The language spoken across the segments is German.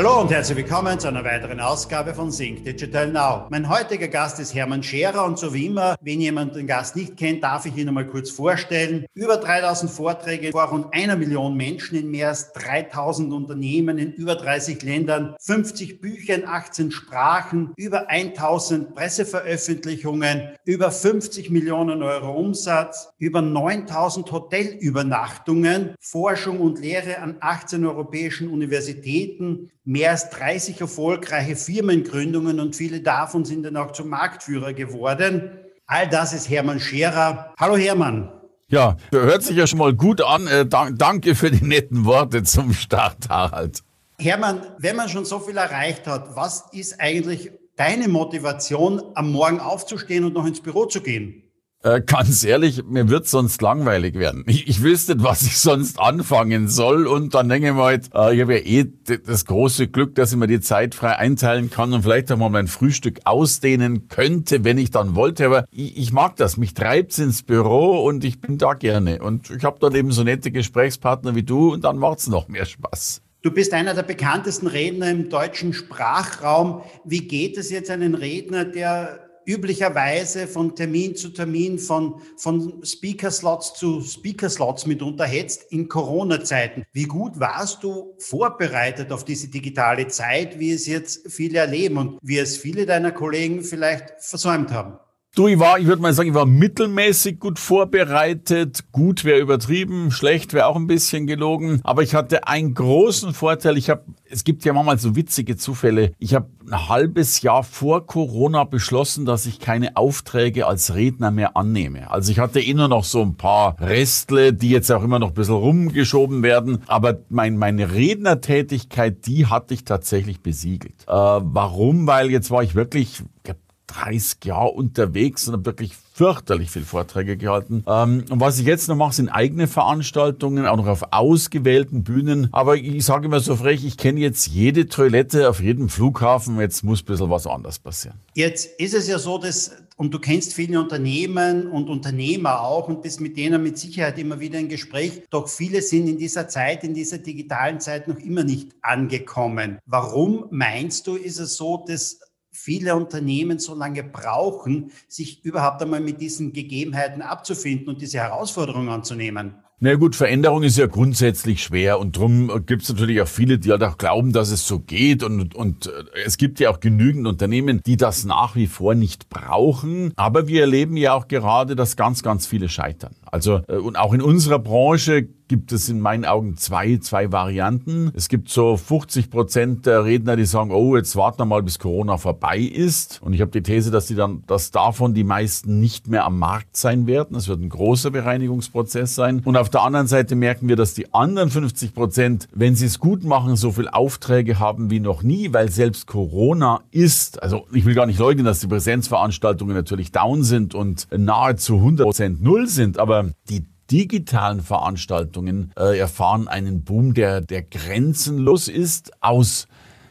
Hallo und herzlich willkommen zu einer weiteren Ausgabe von Sync Digital Now. Mein heutiger Gast ist Hermann Scherer und so wie immer, wenn jemand den Gast nicht kennt, darf ich ihn einmal kurz vorstellen. Über 3000 Vorträge vor rund einer Million Menschen in mehr als 3000 Unternehmen in über 30 Ländern, 50 Bücher in 18 Sprachen, über 1000 Presseveröffentlichungen, über 50 Millionen Euro Umsatz, über 9000 Hotelübernachtungen, Forschung und Lehre an 18 europäischen Universitäten, mehr als 30 erfolgreiche Firmengründungen und viele davon sind dann auch zum Marktführer geworden. All das ist Hermann Scherer. Hallo Hermann. Ja, hört sich ja schon mal gut an. Äh, danke für die netten Worte zum Start, Harald. Hermann, wenn man schon so viel erreicht hat, was ist eigentlich deine Motivation, am Morgen aufzustehen und noch ins Büro zu gehen? Äh, ganz ehrlich, mir wird sonst langweilig werden. Ich, ich wüsste was ich sonst anfangen soll und dann denke ich mir halt, äh, ich habe ja eh das große Glück, dass ich mir die Zeit frei einteilen kann und vielleicht auch mal mein Frühstück ausdehnen könnte, wenn ich dann wollte. Aber ich, ich mag das, mich treibt's ins Büro und ich bin da gerne. Und ich habe dann eben so nette Gesprächspartner wie du und dann macht's noch mehr Spaß. Du bist einer der bekanntesten Redner im deutschen Sprachraum. Wie geht es jetzt einen Redner, der üblicherweise von Termin zu Termin, von, von Speaker-Slots zu Speaker-Slots mitunter hetzt in Corona-Zeiten. Wie gut warst du vorbereitet auf diese digitale Zeit, wie es jetzt viele erleben und wie es viele deiner Kollegen vielleicht versäumt haben? Du, ich war, ich würde mal sagen, ich war mittelmäßig gut vorbereitet. Gut wäre übertrieben, schlecht wäre auch ein bisschen gelogen. Aber ich hatte einen großen Vorteil. Ich habe, es gibt ja manchmal so witzige Zufälle. Ich habe ein halbes Jahr vor Corona beschlossen, dass ich keine Aufträge als Redner mehr annehme. Also ich hatte eh nur noch so ein paar Restle, die jetzt auch immer noch ein bisschen rumgeschoben werden. Aber mein, meine Rednertätigkeit, die hatte ich tatsächlich besiegelt. Äh, warum? Weil jetzt war ich wirklich, 30 Jahre unterwegs und habe wirklich fürchterlich viel Vorträge gehalten. Ähm, und was ich jetzt noch mache, sind eigene Veranstaltungen, auch noch auf ausgewählten Bühnen. Aber ich sage immer so frech, ich kenne jetzt jede Toilette auf jedem Flughafen. Jetzt muss ein bisschen was anderes passieren. Jetzt ist es ja so, dass und du kennst viele Unternehmen und Unternehmer auch und bist mit denen mit Sicherheit immer wieder in Gespräch. Doch viele sind in dieser Zeit, in dieser digitalen Zeit noch immer nicht angekommen. Warum meinst du, ist es so, dass viele Unternehmen so lange brauchen, sich überhaupt einmal mit diesen Gegebenheiten abzufinden und diese Herausforderungen anzunehmen. Na gut, Veränderung ist ja grundsätzlich schwer und drum gibt es natürlich auch viele, die halt auch glauben, dass es so geht und, und äh, es gibt ja auch genügend Unternehmen, die das nach wie vor nicht brauchen. Aber wir erleben ja auch gerade, dass ganz, ganz viele scheitern. Also äh, und auch in unserer Branche gibt es in meinen Augen zwei, zwei Varianten. Es gibt so 50 Prozent der Redner, die sagen, oh, jetzt warten wir mal, bis Corona vorbei ist. Und ich habe die These, dass die dann, dass davon die meisten nicht mehr am Markt sein werden. Es wird ein großer Bereinigungsprozess sein. Und auf der anderen Seite merken wir, dass die anderen 50 Prozent, wenn sie es gut machen, so viel Aufträge haben wie noch nie, weil selbst Corona ist, also ich will gar nicht leugnen, dass die Präsenzveranstaltungen natürlich down sind und nahezu 100 Prozent null sind, aber die digitalen Veranstaltungen äh, erfahren einen Boom, der, der grenzenlos ist aus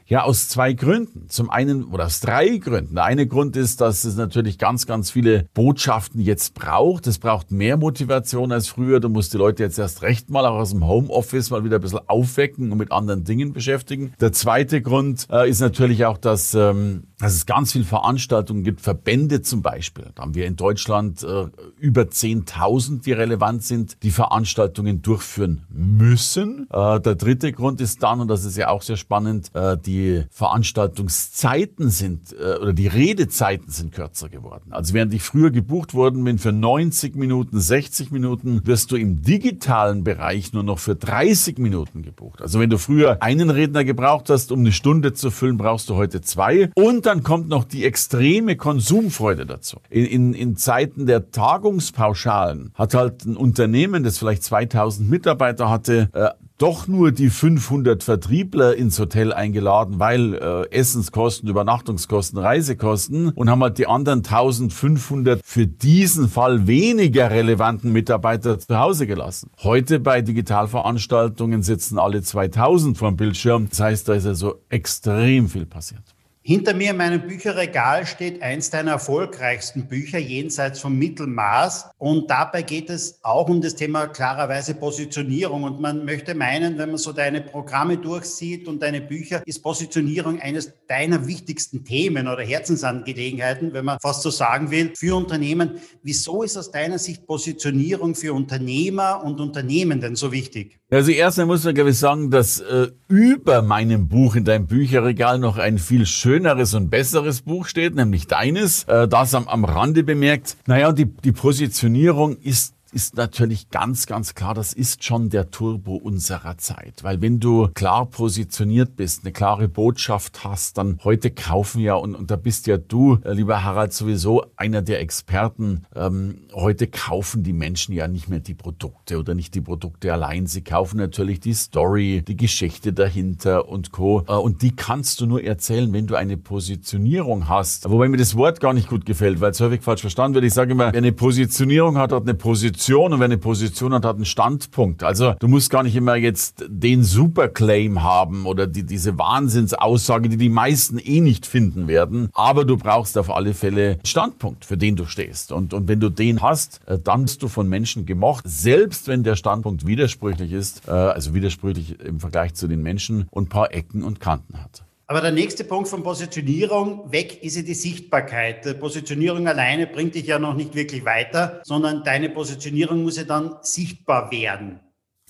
ja, aus zwei Gründen. Zum einen, oder aus drei Gründen. Der eine Grund ist, dass es natürlich ganz, ganz viele Botschaften jetzt braucht. Es braucht mehr Motivation als früher. Du musst die Leute jetzt erst recht mal auch aus dem Homeoffice mal wieder ein bisschen aufwecken und mit anderen Dingen beschäftigen. Der zweite Grund äh, ist natürlich auch, dass, ähm, dass es ganz viele Veranstaltungen gibt, Verbände zum Beispiel. Da haben wir in Deutschland äh, über 10.000, die relevant sind, die Veranstaltungen durchführen müssen. Äh, der dritte Grund ist dann, und das ist ja auch sehr spannend, äh, die die Veranstaltungszeiten sind äh, oder die Redezeiten sind kürzer geworden. Also während ich früher gebucht worden bin für 90 Minuten, 60 Minuten, wirst du im digitalen Bereich nur noch für 30 Minuten gebucht. Also wenn du früher einen Redner gebraucht hast, um eine Stunde zu füllen, brauchst du heute zwei. Und dann kommt noch die extreme Konsumfreude dazu. In, in, in Zeiten der Tagungspauschalen hat halt ein Unternehmen, das vielleicht 2000 Mitarbeiter hatte, äh, doch nur die 500 Vertriebler ins Hotel eingeladen, weil äh, Essenskosten, Übernachtungskosten, Reisekosten und haben halt die anderen 1500 für diesen Fall weniger relevanten Mitarbeiter zu Hause gelassen. Heute bei Digitalveranstaltungen sitzen alle 2000 vor dem Bildschirm. Das heißt, da ist also extrem viel passiert. Hinter mir in meinem Bücherregal steht eins deiner erfolgreichsten Bücher, Jenseits vom Mittelmaß. Und dabei geht es auch um das Thema klarerweise Positionierung. Und man möchte meinen, wenn man so deine Programme durchsieht und deine Bücher, ist Positionierung eines deiner wichtigsten Themen oder Herzensangelegenheiten, wenn man fast so sagen will, für Unternehmen. Wieso ist aus deiner Sicht Positionierung für Unternehmer und Unternehmen denn so wichtig? Also erstmal muss man, glaube ich, sagen, dass äh, über meinem Buch in deinem Bücherregal noch ein viel schöneres und besseres Buch steht, nämlich deines. Äh, das am, am Rande bemerkt. Naja, die, die Positionierung ist ist natürlich ganz, ganz klar, das ist schon der Turbo unserer Zeit. Weil wenn du klar positioniert bist, eine klare Botschaft hast, dann heute kaufen ja, und, und da bist ja du, äh, lieber Harald, sowieso einer der Experten, ähm, heute kaufen die Menschen ja nicht mehr die Produkte oder nicht die Produkte allein. Sie kaufen natürlich die Story, die Geschichte dahinter und Co. Äh, und die kannst du nur erzählen, wenn du eine Positionierung hast. Wobei mir das Wort gar nicht gut gefällt, weil es häufig falsch verstanden wird. Ich sage immer, wer eine Positionierung hat, hat eine Position Position und wer eine Position hat, hat einen Standpunkt. Also du musst gar nicht immer jetzt den Superclaim haben oder die, diese Wahnsinnsaussage, die die meisten eh nicht finden werden. Aber du brauchst auf alle Fälle einen Standpunkt, für den du stehst. Und, und wenn du den hast, äh, dann bist du von Menschen gemocht, selbst wenn der Standpunkt widersprüchlich ist, äh, also widersprüchlich im Vergleich zu den Menschen und ein paar Ecken und Kanten hat. Aber der nächste Punkt von Positionierung, weg ist ja die Sichtbarkeit. Positionierung alleine bringt dich ja noch nicht wirklich weiter, sondern deine Positionierung muss ja dann sichtbar werden.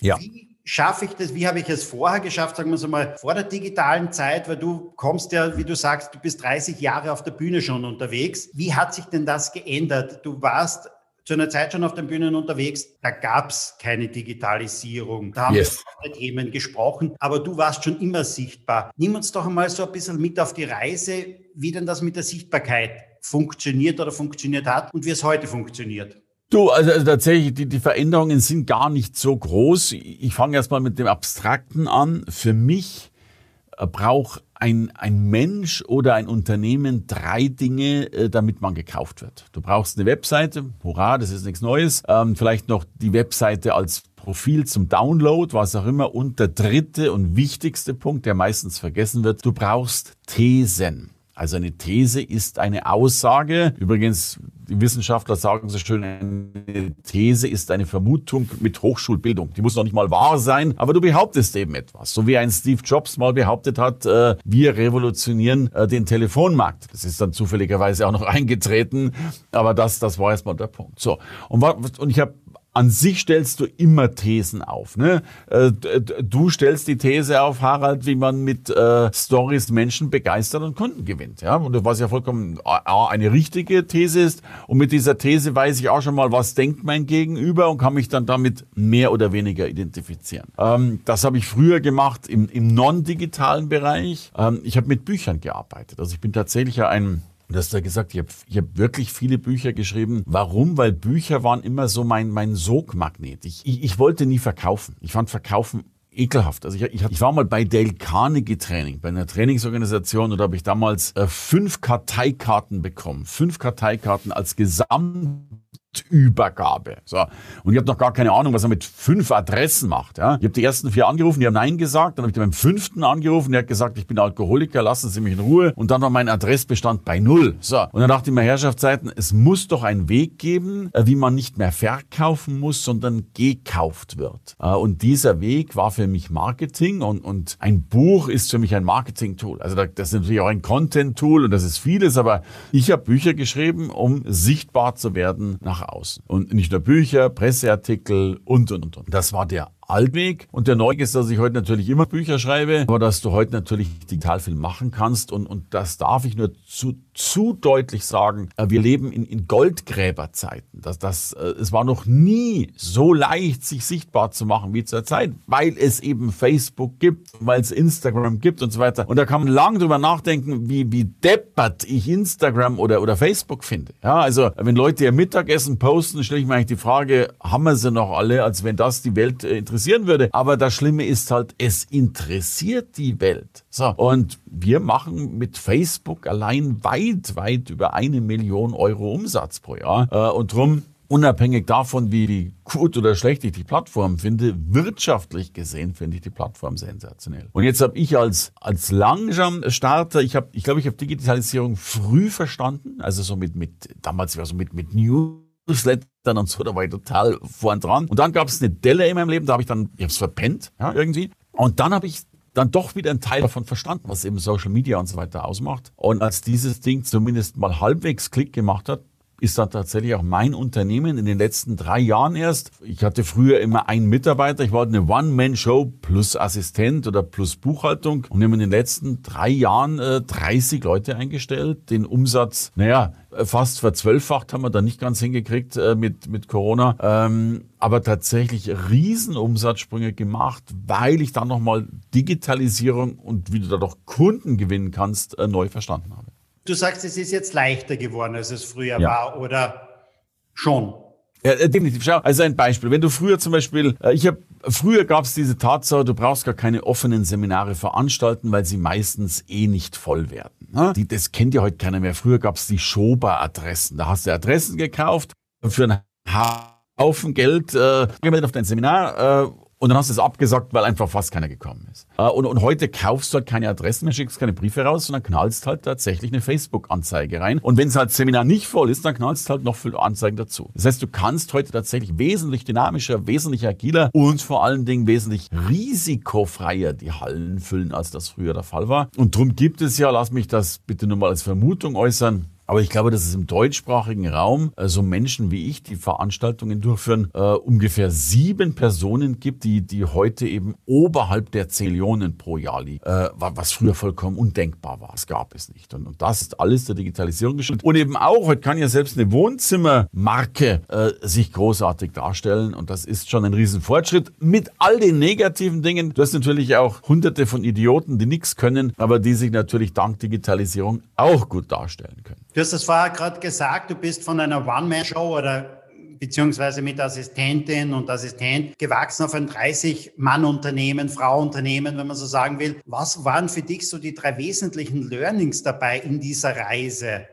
Ja. Wie schaffe ich das? Wie habe ich es vorher geschafft, sagen wir es mal, vor der digitalen Zeit, weil du kommst ja, wie du sagst, du bist 30 Jahre auf der Bühne schon unterwegs. Wie hat sich denn das geändert? Du warst zu einer Zeit schon auf den Bühnen unterwegs, da gab es keine Digitalisierung. Da haben yes. wir über Themen gesprochen, aber du warst schon immer sichtbar. Nimm uns doch einmal so ein bisschen mit auf die Reise, wie denn das mit der Sichtbarkeit funktioniert oder funktioniert hat und wie es heute funktioniert. Du, also, also tatsächlich, die, die Veränderungen sind gar nicht so groß. Ich fange erstmal mit dem Abstrakten an. Für mich äh, braucht ein, ein Mensch oder ein Unternehmen drei Dinge, äh, damit man gekauft wird. Du brauchst eine Webseite, hurra, das ist nichts Neues. Ähm, vielleicht noch die Webseite als Profil zum Download, was auch immer. Und der dritte und wichtigste Punkt, der meistens vergessen wird, du brauchst Thesen. Also eine These ist eine Aussage. Übrigens, die Wissenschaftler sagen so schön, eine These ist eine Vermutung mit Hochschulbildung. Die muss noch nicht mal wahr sein, aber du behauptest eben etwas. So wie ein Steve Jobs mal behauptet hat, äh, wir revolutionieren äh, den Telefonmarkt. Das ist dann zufälligerweise auch noch eingetreten, aber das, das war erstmal der Punkt. So, und, und ich habe an sich stellst du immer Thesen auf. Ne? Äh, du stellst die These auf, Harald, wie man mit äh, Stories Menschen begeistert und Kunden gewinnt. Ja? Und was ja vollkommen A, eine richtige These ist. Und mit dieser These weiß ich auch schon mal, was denkt mein Gegenüber und kann mich dann damit mehr oder weniger identifizieren. Ähm, das habe ich früher gemacht im, im non-digitalen Bereich. Ähm, ich habe mit Büchern gearbeitet. Also ich bin tatsächlich ein und hast ja gesagt, ich habe hab wirklich viele Bücher geschrieben. Warum? Weil Bücher waren immer so mein, mein Sogmagnet. Ich, ich, ich wollte nie verkaufen. Ich fand Verkaufen ekelhaft. Also ich, ich, ich war mal bei Dale Carnegie Training, bei einer Trainingsorganisation und da habe ich damals äh, fünf Karteikarten bekommen. Fünf Karteikarten als Gesamt Übergabe. So. Und ich habe noch gar keine Ahnung, was er mit fünf Adressen macht. Ja. Ich habe die ersten vier angerufen, die haben Nein gesagt. Dann habe ich beim fünften angerufen, der hat gesagt, ich bin Alkoholiker, lassen Sie mich in Ruhe. Und dann war mein Adressbestand bei null. So. Und dann dachte ich mir, Herrschaftszeiten, es muss doch einen Weg geben, äh, wie man nicht mehr verkaufen muss, sondern gekauft wird. Äh, und dieser Weg war für mich Marketing und, und ein Buch ist für mich ein Marketing-Tool. Also das ist natürlich auch ein Content-Tool und das ist vieles, aber ich habe Bücher geschrieben, um sichtbar zu werden nach nach außen. Und nicht nur Bücher, Presseartikel und, und, und. Das war der Altweg. Und der Neue ist, dass ich heute natürlich immer Bücher schreibe, aber dass du heute natürlich digital viel machen kannst. Und, und das darf ich nur zu, zu deutlich sagen. Äh, wir leben in, in Goldgräberzeiten. Das, das, äh, es war noch nie so leicht, sich sichtbar zu machen wie zur Zeit, weil es eben Facebook gibt, weil es Instagram gibt und so weiter. Und da kann man lang drüber nachdenken, wie, wie deppert ich Instagram oder, oder Facebook finde. Ja, also, wenn Leute ihr Mittagessen posten, stelle ich mir eigentlich die Frage, haben wir sie noch alle, als wenn das die Welt äh, interessieren würde. Aber das Schlimme ist halt, es interessiert die Welt. So. Und wir machen mit Facebook allein weit, weit über eine Million Euro Umsatz pro Jahr. Äh, und drum unabhängig davon, wie gut oder schlecht ich die Plattform finde, wirtschaftlich gesehen finde ich die Plattform sensationell. Und jetzt habe ich als als Langsam-Starter, ich habe, ich glaube, ich habe Digitalisierung früh verstanden, also so mit mit damals war so mit mit Newslettern und so, da war ich total vorn dran. Und dann gab es eine Delle in meinem Leben, da habe ich dann, ich habe es verpennt, ja, irgendwie. Und dann habe ich dann doch wieder einen Teil davon verstanden, was eben Social Media und so weiter ausmacht. Und als dieses Ding zumindest mal halbwegs Klick gemacht hat, ist dann tatsächlich auch mein Unternehmen in den letzten drei Jahren erst. Ich hatte früher immer einen Mitarbeiter, ich war eine One-Man-Show plus Assistent oder plus Buchhaltung und haben in den letzten drei Jahren äh, 30 Leute eingestellt, den Umsatz, naja, fast verzwölffacht haben wir da nicht ganz hingekriegt äh, mit, mit Corona, ähm, aber tatsächlich Riesenumsatzsprünge gemacht, weil ich dann nochmal Digitalisierung und wie du da doch Kunden gewinnen kannst, äh, neu verstanden habe. Du sagst, es ist jetzt leichter geworden, als es früher ja. war, oder schon? Ja, äh, definitiv. Schau, also ein Beispiel. Wenn du früher zum Beispiel, äh, ich habe früher gab es diese Tatsache, du brauchst gar keine offenen Seminare veranstalten, weil sie meistens eh nicht voll werden. Ne? Die, das kennt ja heute keiner mehr. Früher gab es die Schoba-Adressen. Da hast du Adressen gekauft für einen Haufen Geld, äh, auf dein Seminar äh, und dann hast du es abgesagt, weil einfach fast keiner gekommen ist. Äh, und, und heute kaufst du halt keine Adressen mehr, schickst keine Briefe raus, sondern knallst halt tatsächlich eine Facebook-Anzeige rein. Und wenn es halt Seminar nicht voll ist, dann knallst halt noch viele Anzeigen dazu. Das heißt, du kannst heute tatsächlich wesentlich dynamischer, wesentlich agiler und vor allen Dingen wesentlich risikofreier die Hallen füllen, als das früher der Fall war. Und darum gibt es ja, lass mich das bitte nur mal als Vermutung äußern, aber ich glaube, dass es im deutschsprachigen Raum äh, so Menschen wie ich, die Veranstaltungen durchführen, äh, ungefähr sieben Personen gibt, die, die heute eben oberhalb der Zillionen pro Jahr liegen, äh, was früher vollkommen undenkbar war. Das gab es nicht. Und, und das ist alles der Digitalisierung geschuldet. Und eben auch, heute kann ja selbst eine Wohnzimmermarke äh, sich großartig darstellen. Und das ist schon ein Riesenfortschritt mit all den negativen Dingen. Du hast natürlich auch hunderte von Idioten, die nichts können, aber die sich natürlich dank Digitalisierung auch gut darstellen können. Du hast es vorher gerade gesagt, du bist von einer One-Man-Show oder beziehungsweise mit Assistentin und Assistent gewachsen auf ein 30-Mann-Unternehmen, Frau-Unternehmen, wenn man so sagen will. Was waren für dich so die drei wesentlichen Learnings dabei in dieser Reise?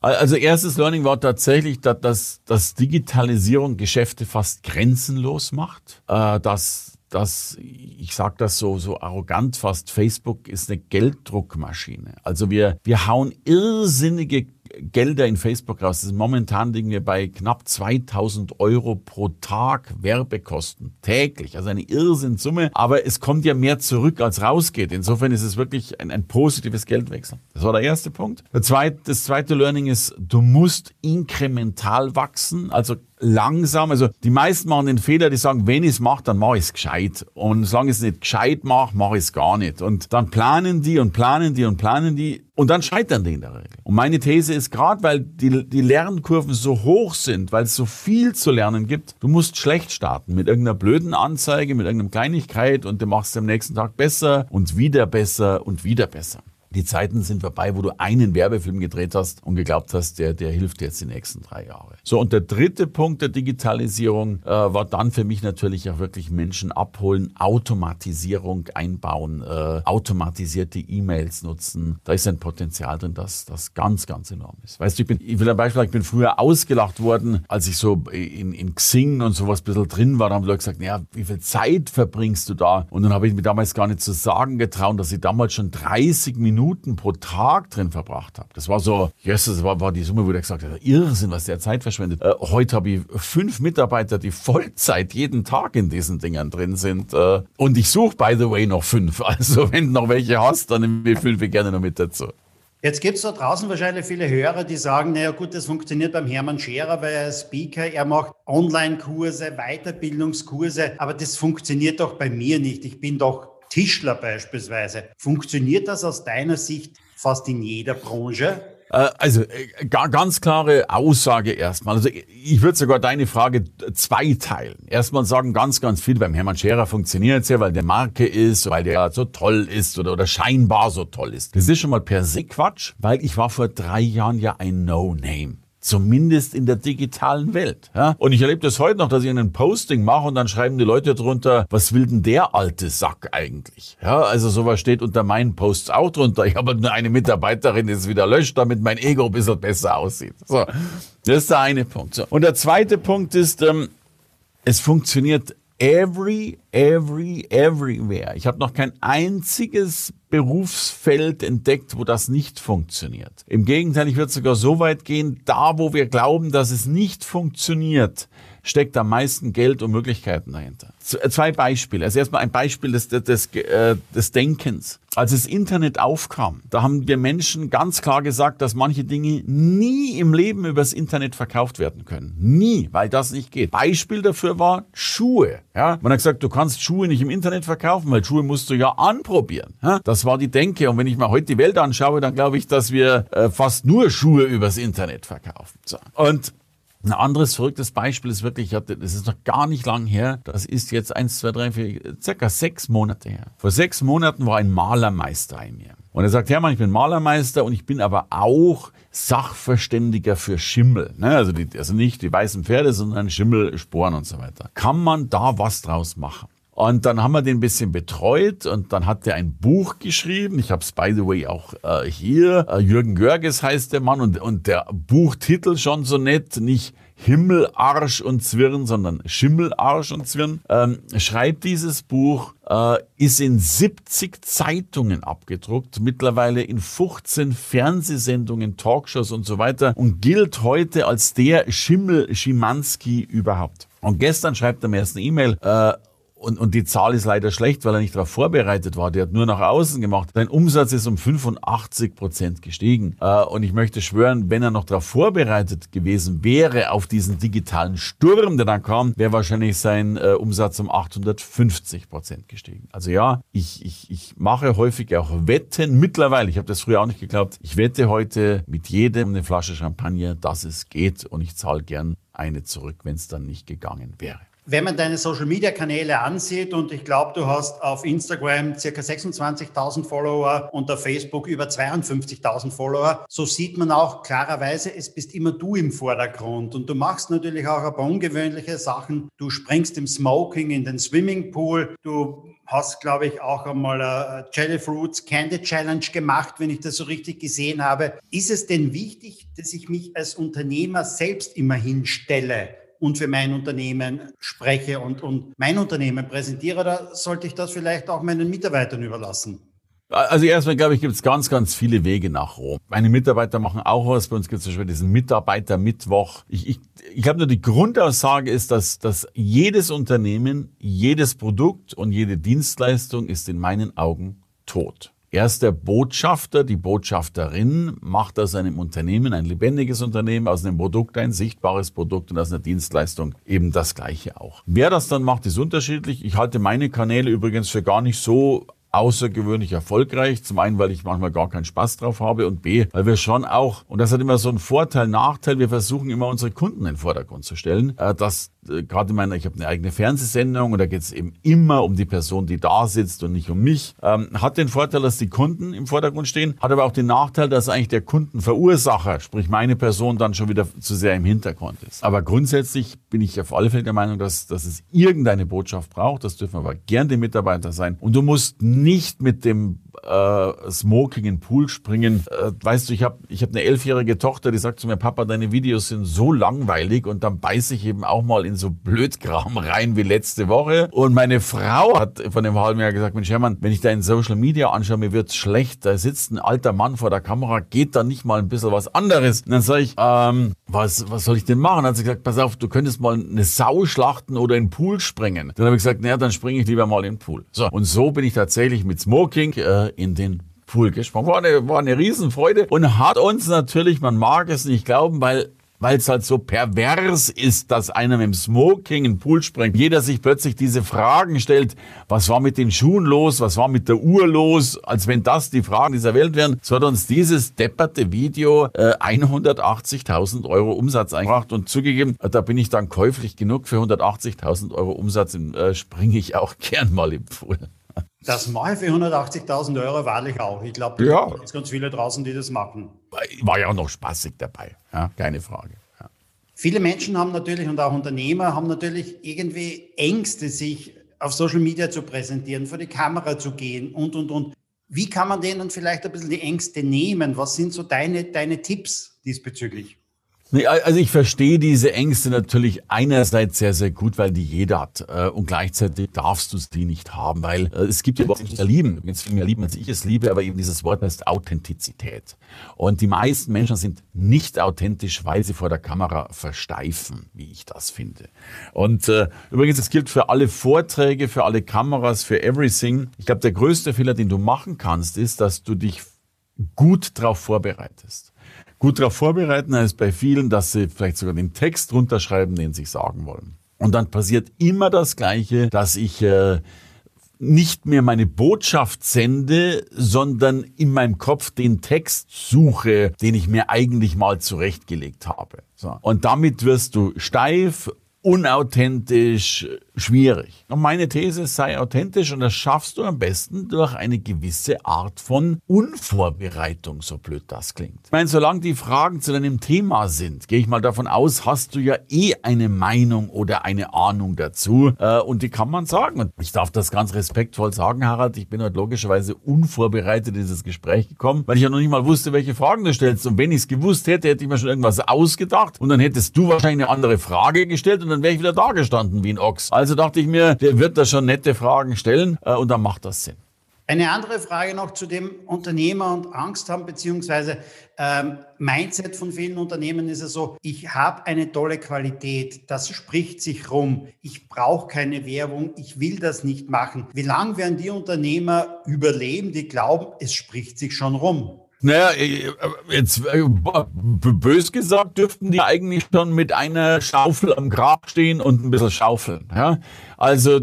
Also erstes Learning war tatsächlich, dass, dass, Digitalisierung Geschäfte fast grenzenlos macht, äh, dass dass, ich sage das so, so arrogant fast, Facebook ist eine Gelddruckmaschine. Also wir, wir hauen irrsinnige Gelder in Facebook raus. Das ist momentan liegen wir bei knapp 2000 Euro pro Tag Werbekosten täglich. Also eine Irrsinnsumme. Aber es kommt ja mehr zurück, als rausgeht. Insofern ist es wirklich ein, ein positives Geldwechsel. Das war der erste Punkt. Der zweite, das zweite Learning ist, du musst inkremental wachsen. Also langsam. Also die meisten machen den Fehler, die sagen, wenn ich es mache, dann mache ich es gescheit. Und solange ich es nicht gescheit mache, mache ich es gar nicht. Und dann planen die und planen die und planen die und dann scheitern die in der Regel. Und meine These ist gerade, weil die, die Lernkurven so hoch sind, weil es so viel zu lernen gibt, du musst schlecht starten mit irgendeiner blöden Anzeige, mit irgendeiner Kleinigkeit und du machst es am nächsten Tag besser und wieder besser und wieder besser. Die Zeiten sind vorbei, wo du einen Werbefilm gedreht hast und geglaubt hast, der, der hilft jetzt die nächsten drei Jahre. So, und der dritte Punkt der Digitalisierung äh, war dann für mich natürlich auch wirklich Menschen abholen, Automatisierung einbauen, äh, automatisierte E-Mails nutzen. Da ist ein Potenzial drin, das, das ganz, ganz enorm ist. Weißt du, ich bin, ich will ein Beispiel sagen, ich bin früher ausgelacht worden, als ich so in, in Xing und sowas ein bisschen drin war, da haben Leute gesagt, naja, wie viel Zeit verbringst du da? Und dann habe ich mir damals gar nicht zu sagen getraut, dass ich damals schon 30 Minuten Minuten pro Tag drin verbracht habe. Das war so, yes, das war, war die Summe, wo der gesagt hat, Irrsinn, was der Zeit verschwendet. Äh, heute habe ich fünf Mitarbeiter, die Vollzeit jeden Tag in diesen Dingern drin sind. Äh, und ich suche, by the way, noch fünf. Also wenn du noch welche hast, dann nimm mir fünf gerne noch mit dazu. Jetzt gibt es da draußen wahrscheinlich viele Hörer, die sagen, naja gut, das funktioniert beim Hermann Scherer, weil er Speaker, er macht Online-Kurse, Weiterbildungskurse, aber das funktioniert doch bei mir nicht. Ich bin doch Tischler beispielsweise. Funktioniert das aus deiner Sicht fast in jeder Branche? Äh, also äh, ganz klare Aussage erstmal. Also ich würde sogar deine Frage zweiteilen. Erstmal sagen ganz, ganz viel, beim Hermann Scherer funktioniert es ja, weil der Marke ist, weil der so toll ist oder, oder scheinbar so toll ist. Das ist schon mal per se Quatsch, weil ich war vor drei Jahren ja ein No-Name. Zumindest in der digitalen Welt. Ja? Und ich erlebe das heute noch, dass ich einen Posting mache und dann schreiben die Leute drunter, was will denn der alte Sack eigentlich? Ja, also sowas steht unter meinen Posts auch drunter. Ich habe nur eine Mitarbeiterin, die es wieder löscht, damit mein Ego ein bisschen besser aussieht. So, das ist der eine Punkt. So. Und der zweite Punkt ist, ähm, es funktioniert every, every, everywhere. Ich habe noch kein einziges Berufsfeld entdeckt, wo das nicht funktioniert. Im Gegenteil, ich würde sogar so weit gehen, da wo wir glauben, dass es nicht funktioniert, steckt am meisten Geld und Möglichkeiten dahinter. Äh, zwei Beispiele. Also erstmal ein Beispiel des, des, äh, des Denkens. Als das Internet aufkam, da haben wir Menschen ganz klar gesagt, dass manche Dinge nie im Leben übers Internet verkauft werden können. Nie, weil das nicht geht. Beispiel dafür war Schuhe. Ja, man hat gesagt, du kannst Schuhe nicht im Internet verkaufen, weil Schuhe musst du ja anprobieren. Ja, das war die Denke. Und wenn ich mir heute die Welt anschaue, dann glaube ich, dass wir äh, fast nur Schuhe übers Internet verkaufen. So. Und ein anderes verrücktes Beispiel ist wirklich, ich hatte, das ist noch gar nicht lang her, das ist jetzt eins, zwei, drei, vier, circa sechs Monate her. Vor sechs Monaten war ein Malermeister in mir. Und er sagt, Hermann, ich bin Malermeister und ich bin aber auch Sachverständiger für Schimmel. Ne? Also, die, also nicht die weißen Pferde, sondern Schimmelsporen und so weiter. Kann man da was draus machen? Und dann haben wir den ein bisschen betreut und dann hat er ein Buch geschrieben. Ich habe es, by the way, auch äh, hier. Äh, Jürgen Görges heißt der Mann und, und der Buchtitel schon so nett, nicht Himmel, Arsch und Zwirn, sondern Schimmel, Arsch und Zwirn. Ähm, schreibt dieses Buch, äh, ist in 70 Zeitungen abgedruckt, mittlerweile in 15 Fernsehsendungen, Talkshows und so weiter und gilt heute als der Schimmel Schimanski überhaupt. Und gestern schreibt er mir erst eine E-Mail, äh, und, und die Zahl ist leider schlecht, weil er nicht darauf vorbereitet war. Der hat nur nach außen gemacht. Sein Umsatz ist um 85 Prozent gestiegen. Äh, und ich möchte schwören, wenn er noch darauf vorbereitet gewesen wäre auf diesen digitalen Sturm, der dann kam, wäre wahrscheinlich sein äh, Umsatz um 850 Prozent gestiegen. Also ja, ich, ich, ich mache häufig auch Wetten mittlerweile. Ich habe das früher auch nicht geglaubt. Ich wette heute mit jedem eine Flasche Champagner, dass es geht. Und ich zahle gern eine zurück, wenn es dann nicht gegangen wäre. Wenn man deine Social-Media-Kanäle ansieht und ich glaube, du hast auf Instagram circa 26.000 Follower und auf Facebook über 52.000 Follower, so sieht man auch klarerweise, es bist immer du im Vordergrund und du machst natürlich auch ein paar ungewöhnliche Sachen. Du springst im Smoking in den Swimmingpool, du hast, glaube ich, auch einmal eine Jelly Fruits Candy Challenge gemacht, wenn ich das so richtig gesehen habe. Ist es denn wichtig, dass ich mich als Unternehmer selbst immer hinstelle? Und für mein Unternehmen spreche und, und mein Unternehmen präsentiere, oder sollte ich das vielleicht auch meinen Mitarbeitern überlassen? Also erstmal, glaube ich, gibt es ganz, ganz viele Wege nach Rom. Meine Mitarbeiter machen auch was. Bei uns gibt es zum Beispiel diesen Mitarbeitermittwoch. Ich, ich, ich glaube nur, die Grundaussage ist, dass, dass jedes Unternehmen, jedes Produkt und jede Dienstleistung ist in meinen Augen tot. Erst der Botschafter, die Botschafterin macht aus einem Unternehmen ein lebendiges Unternehmen, aus einem Produkt ein sichtbares Produkt und aus einer Dienstleistung eben das Gleiche auch. Wer das dann macht, ist unterschiedlich. Ich halte meine Kanäle übrigens für gar nicht so außergewöhnlich erfolgreich. Zum einen, weil ich manchmal gar keinen Spaß drauf habe und B, weil wir schon auch, und das hat immer so einen Vorteil, Nachteil, wir versuchen immer unsere Kunden in den Vordergrund zu stellen. Äh, das äh, gerade in meiner, ich habe eine eigene Fernsehsendung und da geht es eben immer um die Person, die da sitzt und nicht um mich. Ähm, hat den Vorteil, dass die Kunden im Vordergrund stehen, hat aber auch den Nachteil, dass eigentlich der Kundenverursacher, sprich meine Person, dann schon wieder zu sehr im Hintergrund ist. Aber grundsätzlich bin ich auf alle Fälle der Meinung, dass, dass es irgendeine Botschaft braucht. Das dürfen aber gern die Mitarbeiter sein. Und du musst nicht mit dem äh, Smoking in Pool springen. Äh, weißt du, ich habe ich hab eine elfjährige Tochter, die sagt zu mir, Papa, deine Videos sind so langweilig und dann beiße ich eben auch mal in so Blödkram rein wie letzte Woche. Und meine Frau hat von einem halben Jahr gesagt, Mensch Hermann, wenn ich da in Social Media anschaue, mir wird's schlecht. Da sitzt ein alter Mann vor der Kamera, geht da nicht mal ein bisschen was anderes? Und dann sage ich, ähm, was, was soll ich denn machen? Dann hat sie gesagt, pass auf, du könntest mal eine Sau schlachten oder in den Pool springen. Dann habe ich gesagt, naja, dann springe ich lieber mal in den Pool. So, und so bin ich tatsächlich mit Smoking äh, in den Pool gesprungen. War eine, war eine Riesenfreude und hat uns natürlich, man mag es nicht glauben, weil weil es halt so pervers ist, dass einer dem Smoking in den Pool springt. Jeder sich plötzlich diese Fragen stellt, was war mit den Schuhen los, was war mit der Uhr los, als wenn das die Fragen dieser Welt wären. So hat uns dieses depperte Video äh, 180.000 Euro Umsatz eingebracht und zugegeben, da bin ich dann käuflich genug für 180.000 Euro Umsatz, äh, springe ich auch gern mal im Pool. Das mache ich für 180.000 Euro wahrlich auch. Ich glaube, ja. es gibt ganz viele draußen, die das machen. War ja auch noch spaßig dabei, ja, keine Frage. Ja. Viele Menschen haben natürlich und auch Unternehmer haben natürlich irgendwie Ängste, sich auf Social Media zu präsentieren, vor die Kamera zu gehen und, und, und. Wie kann man denen vielleicht ein bisschen die Ängste nehmen? Was sind so deine, deine Tipps diesbezüglich? Also ich verstehe diese Ängste natürlich einerseits sehr, sehr gut, weil die jeder hat. Äh, und gleichzeitig darfst du die nicht haben, weil äh, es gibt ja überhaupt nicht lieben. Jetzt viel mehr lieben, als ich es liebe, aber eben dieses Wort heißt Authentizität. Und die meisten Menschen sind nicht authentisch, weil sie vor der Kamera versteifen, wie ich das finde. Und äh, übrigens, es gilt für alle Vorträge, für alle Kameras, für everything. Ich glaube, der größte Fehler, den du machen kannst, ist, dass du dich gut darauf vorbereitest. Gut darauf vorbereiten heißt bei vielen, dass sie vielleicht sogar den Text runterschreiben, den sie sagen wollen. Und dann passiert immer das Gleiche, dass ich äh, nicht mehr meine Botschaft sende, sondern in meinem Kopf den Text suche, den ich mir eigentlich mal zurechtgelegt habe. So. Und damit wirst du steif, unauthentisch, schwierig. Und meine These sei authentisch und das schaffst du am besten durch eine gewisse Art von Unvorbereitung, so blöd das klingt. Ich meine, solange die Fragen zu deinem Thema sind, gehe ich mal davon aus, hast du ja eh eine Meinung oder eine Ahnung dazu äh, und die kann man sagen. Und ich darf das ganz respektvoll sagen, Harald, ich bin heute logischerweise unvorbereitet in dieses Gespräch gekommen, weil ich ja noch nicht mal wusste, welche Fragen du stellst. Und wenn ich es gewusst hätte, hätte ich mir schon irgendwas ausgedacht und dann hättest du wahrscheinlich eine andere Frage gestellt und dann wäre ich wieder da gestanden wie ein Ochs. Also dachte ich mir, der wird da schon nette Fragen stellen äh, und dann macht das Sinn. Eine andere Frage noch zu dem Unternehmer und Angst haben, beziehungsweise ähm, Mindset von vielen Unternehmen ist es so, ich habe eine tolle Qualität, das spricht sich rum, ich brauche keine Werbung, ich will das nicht machen. Wie lange werden die Unternehmer überleben, die glauben, es spricht sich schon rum? Naja, äh, jetzt äh, bös gesagt, dürften die eigentlich schon mit einer Schaufel am Grab stehen und ein bisschen schaufeln. Ja? Also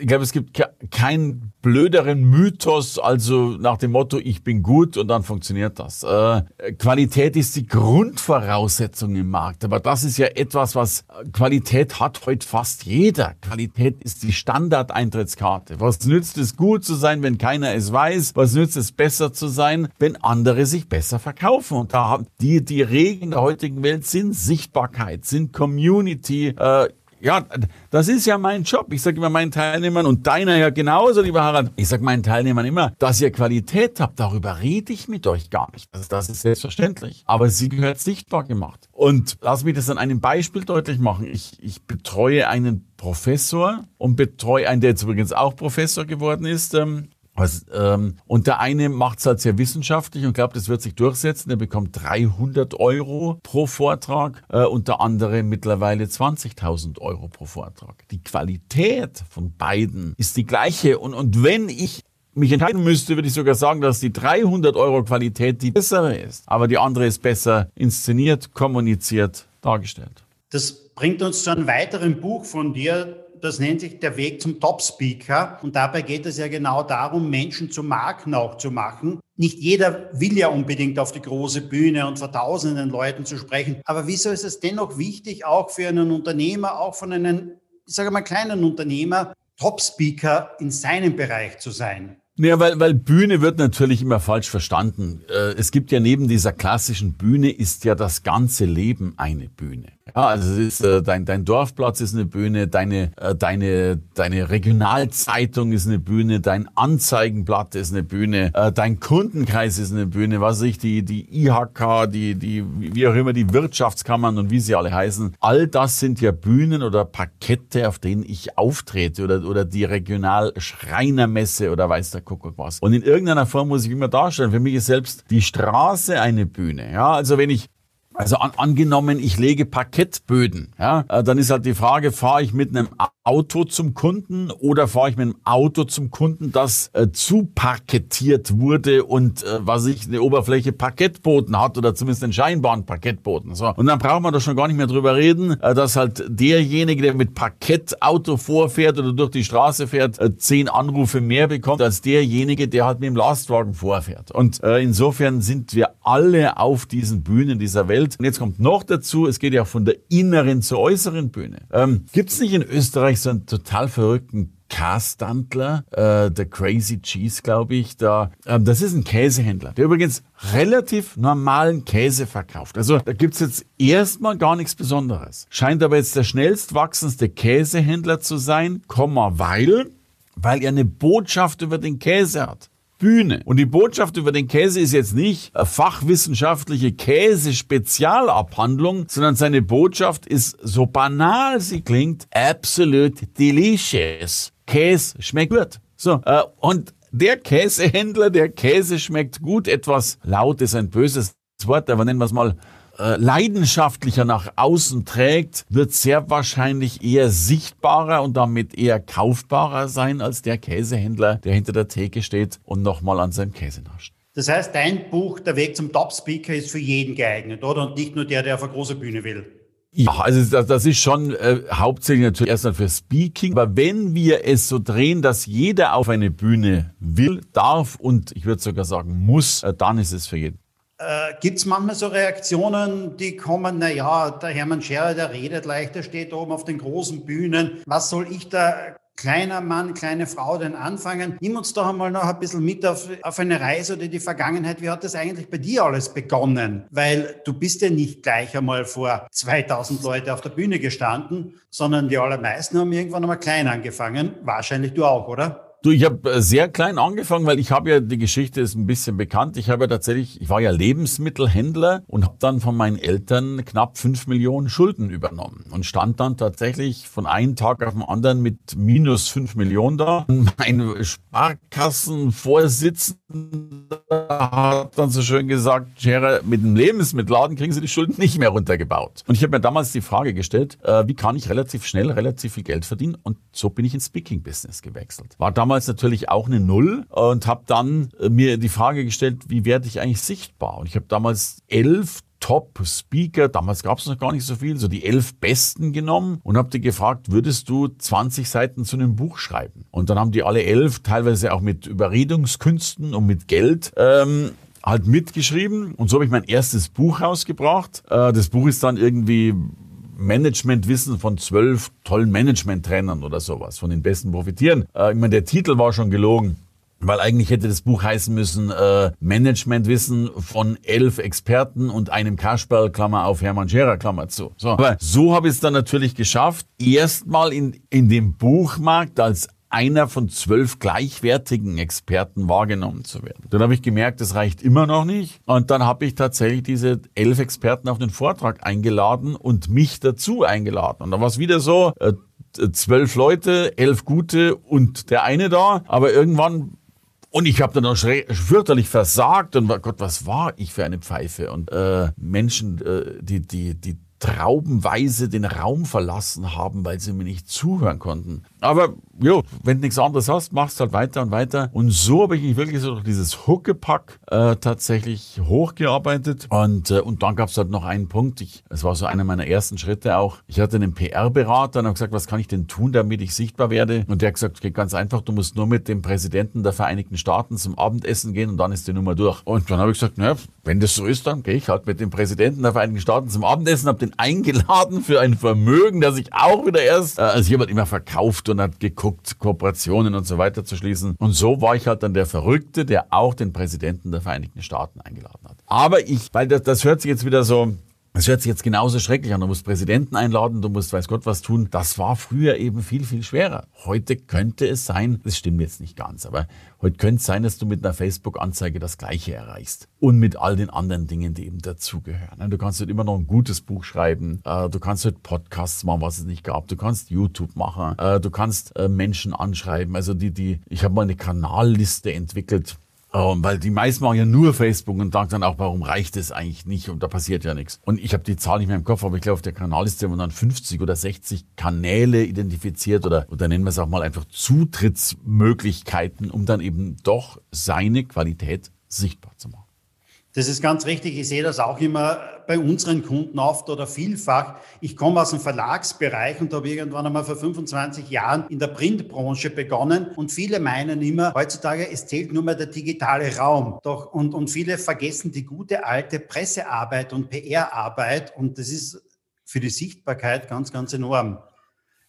ich glaube, es gibt keinen blöderen Mythos, also nach dem Motto, ich bin gut und dann funktioniert das. Äh, Qualität ist die Grundvoraussetzung im Markt, aber das ist ja etwas, was Qualität hat heute fast jeder. Qualität ist die Standardeintrittskarte. Was nützt es gut zu sein, wenn keiner es weiß? Was nützt es besser zu sein, wenn andere sich besser verkaufen? Und da haben die, die Regeln der heutigen Welt sind Sichtbarkeit, sind Community, äh, ja, das ist ja mein Job. Ich sage immer meinen Teilnehmern und deiner ja genauso, lieber Harald. Ich sage meinen Teilnehmern immer, dass ihr Qualität habt, darüber rede ich mit euch gar nicht. Also das ist selbstverständlich. Aber sie gehört sichtbar gemacht. Und lass mich das an einem Beispiel deutlich machen. Ich, ich betreue einen Professor und betreue einen, der jetzt übrigens auch Professor geworden ist, ähm, was, ähm, und der eine macht es halt sehr wissenschaftlich und glaubt, das wird sich durchsetzen. Er bekommt 300 Euro pro Vortrag äh, und der andere mittlerweile 20.000 Euro pro Vortrag. Die Qualität von beiden ist die gleiche. Und, und wenn ich mich entscheiden müsste, würde ich sogar sagen, dass die 300 Euro Qualität die bessere ist. Aber die andere ist besser inszeniert, kommuniziert, dargestellt. Das bringt uns zu einem weiteren Buch von dir, das nennt sich der Weg zum Top-Speaker. Und dabei geht es ja genau darum, Menschen zu Marken auch zu machen. Nicht jeder will ja unbedingt auf die große Bühne und vor tausenden Leuten zu sprechen. Aber wieso ist es dennoch wichtig, auch für einen Unternehmer, auch von einem, ich sage mal, kleinen Unternehmer, Top-Speaker in seinem Bereich zu sein? Ja, weil, weil Bühne wird natürlich immer falsch verstanden. Äh, es gibt ja neben dieser klassischen Bühne ist ja das ganze Leben eine Bühne. Ja, also es ist, äh, dein, dein Dorfplatz ist eine Bühne, deine, äh, deine, deine Regionalzeitung ist eine Bühne, dein Anzeigenblatt ist eine Bühne, äh, dein Kundenkreis ist eine Bühne, was weiß ich, die, die IHK, die, die, wie auch immer, die Wirtschaftskammern und wie sie alle heißen. All das sind ja Bühnen oder Parkette, auf denen ich auftrete oder, oder die Regionalschreinermesse oder weiß der Kuckuck was. Und in irgendeiner Form muss ich immer darstellen. Für mich ist selbst die Straße eine Bühne. Ja, also wenn ich also an, angenommen, ich lege Parkettböden, ja, äh, dann ist halt die Frage, fahre ich mit einem Auto zum Kunden oder fahre ich mit einem Auto zum Kunden, das äh, zuparkettiert wurde und äh, was ich eine Oberfläche Parkettboden hat oder zumindest einen scheinbaren Parkettboden. So. Und dann braucht man da schon gar nicht mehr drüber reden, äh, dass halt derjenige, der mit Parkettauto vorfährt oder durch die Straße fährt, äh, zehn Anrufe mehr bekommt als derjenige, der halt mit dem Lastwagen vorfährt. Und äh, insofern sind wir alle auf diesen Bühnen dieser Welt Welt. Und jetzt kommt noch dazu, es geht ja von der inneren zur äußeren Bühne. Ähm, Gibt es nicht in Österreich so einen total verrückten Kastantler, äh, der Crazy Cheese, glaube ich. Da, äh, das ist ein Käsehändler, der übrigens relativ normalen Käse verkauft. Also da gibt's jetzt erstmal gar nichts Besonderes. Scheint aber jetzt der schnellst wachsendste Käsehändler zu sein, Komma, weil, weil er eine Botschaft über den Käse hat. Bühne. Und die Botschaft über den Käse ist jetzt nicht fachwissenschaftliche Käse-Spezialabhandlung, sondern seine Botschaft ist, so banal sie klingt, absolute delicious. Käse schmeckt gut. So, äh, und der Käsehändler, der Käse schmeckt gut, etwas laut ist ein böses Wort, aber nennen wir es mal äh, leidenschaftlicher nach außen trägt, wird sehr wahrscheinlich eher sichtbarer und damit eher kaufbarer sein als der Käsehändler, der hinter der Theke steht und nochmal an seinem Käse nascht. Das heißt, dein Buch, Der Weg zum Top-Speaker, ist für jeden geeignet, oder? Und nicht nur der, der auf eine große Bühne will. Ja, also das, das ist schon äh, hauptsächlich natürlich erstmal für Speaking. Aber wenn wir es so drehen, dass jeder auf eine Bühne will, darf und ich würde sogar sagen muss, äh, dann ist es für jeden. Äh, Gibt es manchmal so Reaktionen, die kommen, na ja, der Hermann Scherer, der redet leicht, der steht oben auf den großen Bühnen. Was soll ich da kleiner Mann, kleine Frau denn anfangen? Nimm uns doch einmal noch ein bisschen mit auf, auf eine Reise oder die Vergangenheit. Wie hat das eigentlich bei dir alles begonnen? Weil du bist ja nicht gleich einmal vor 2000 Leute auf der Bühne gestanden, sondern die allermeisten haben irgendwann einmal klein angefangen. Wahrscheinlich du auch, oder? Du, ich habe äh, sehr klein angefangen, weil ich habe ja, die Geschichte ist ein bisschen bekannt. Ich habe ja tatsächlich, ich war ja Lebensmittelhändler und habe dann von meinen Eltern knapp fünf Millionen Schulden übernommen und stand dann tatsächlich von einem Tag auf den anderen mit minus fünf Millionen da. Mein Sparkassenvorsitzender hat dann so schön gesagt, Scherer, mit dem Lebensmittelladen kriegen Sie die Schulden nicht mehr runtergebaut. Und ich habe mir damals die Frage gestellt, äh, wie kann ich relativ schnell relativ viel Geld verdienen? Und so bin ich ins Speaking-Business gewechselt. War damals damals natürlich auch eine Null und habe dann äh, mir die Frage gestellt, wie werde ich eigentlich sichtbar? Und ich habe damals elf Top-Speaker, damals gab es noch gar nicht so viel, so die elf Besten genommen und habe die gefragt, würdest du 20 Seiten zu einem Buch schreiben? Und dann haben die alle elf, teilweise auch mit Überredungskünsten und mit Geld, ähm, halt mitgeschrieben. Und so habe ich mein erstes Buch rausgebracht. Äh, das Buch ist dann irgendwie Managementwissen von zwölf tollen Management-Trainern oder sowas, von den besten profitieren. Äh, ich meine, der Titel war schon gelogen. Weil eigentlich hätte das Buch heißen müssen, äh, Managementwissen von elf Experten und einem Kasperl, Klammer auf Hermann Scherer, Klammer zu. So. Aber so habe ich es dann natürlich geschafft, erstmal in, in dem Buchmarkt als einer von zwölf gleichwertigen Experten wahrgenommen zu werden. Dann habe ich gemerkt, das reicht immer noch nicht. Und dann habe ich tatsächlich diese elf Experten auf den Vortrag eingeladen und mich dazu eingeladen. Und dann war es wieder so, äh, zwölf Leute, elf gute und der eine da. Aber irgendwann und ich habe dann auch fürchterlich versagt und Gott, was war ich für eine Pfeife? Und äh, Menschen, äh, die, die, die traubenweise den Raum verlassen haben, weil sie mir nicht zuhören konnten. Aber jo, wenn du nichts anderes hast, machst halt weiter und weiter. Und so habe ich mich wirklich so durch dieses Huckepack äh, tatsächlich hochgearbeitet. Und, äh, und dann gab es halt noch einen Punkt. Es war so einer meiner ersten Schritte auch. Ich hatte einen PR-Berater und habe gesagt, was kann ich denn tun, damit ich sichtbar werde? Und der hat gesagt, geht ganz einfach, du musst nur mit dem Präsidenten der Vereinigten Staaten zum Abendessen gehen und dann ist die Nummer durch. Und dann habe ich gesagt, naja, wenn das so ist, dann gehe ich halt mit dem Präsidenten der Vereinigten Staaten zum Abendessen, habe den eingeladen für ein Vermögen, das ich auch wieder erst, äh, also jemand immer verkauft und hat geguckt, Kooperationen und so weiter zu schließen. Und so war ich halt dann der Verrückte, der auch den Präsidenten der Vereinigten Staaten eingeladen hat. Aber ich, weil das, das hört sich jetzt wieder so es hört sich jetzt genauso schrecklich an. Du musst Präsidenten einladen, du musst weiß Gott was tun. Das war früher eben viel, viel schwerer. Heute könnte es sein, das stimmt jetzt nicht ganz, aber heute könnte es sein, dass du mit einer Facebook-Anzeige das Gleiche erreichst. Und mit all den anderen Dingen, die eben dazugehören. Du kannst halt immer noch ein gutes Buch schreiben. Äh, du kannst halt Podcasts machen, was es nicht gab. Du kannst YouTube machen. Äh, du kannst äh, Menschen anschreiben. Also die, die, ich habe mal eine Kanalliste entwickelt ähm, weil die meisten machen ja nur Facebook und sagen dann auch, warum reicht es eigentlich nicht und da passiert ja nichts. Und ich habe die Zahl nicht mehr im Kopf, aber ich glaube, auf der Kanalliste haben dann 50 oder 60 Kanäle identifiziert oder, oder nennen wir es auch mal einfach Zutrittsmöglichkeiten, um dann eben doch seine Qualität sichtbar zu machen. Das ist ganz richtig. Ich sehe das auch immer bei unseren Kunden oft oder vielfach. Ich komme aus dem Verlagsbereich und habe irgendwann einmal vor 25 Jahren in der Printbranche begonnen. Und viele meinen immer, heutzutage, es zählt nur mehr der digitale Raum. Doch, und, und viele vergessen die gute alte Pressearbeit und PR-Arbeit. Und das ist für die Sichtbarkeit ganz, ganz enorm.